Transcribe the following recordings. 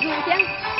给我。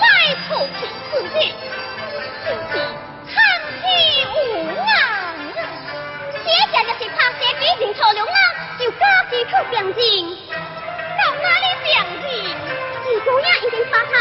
将军到哪里讲去你姑娘已经把他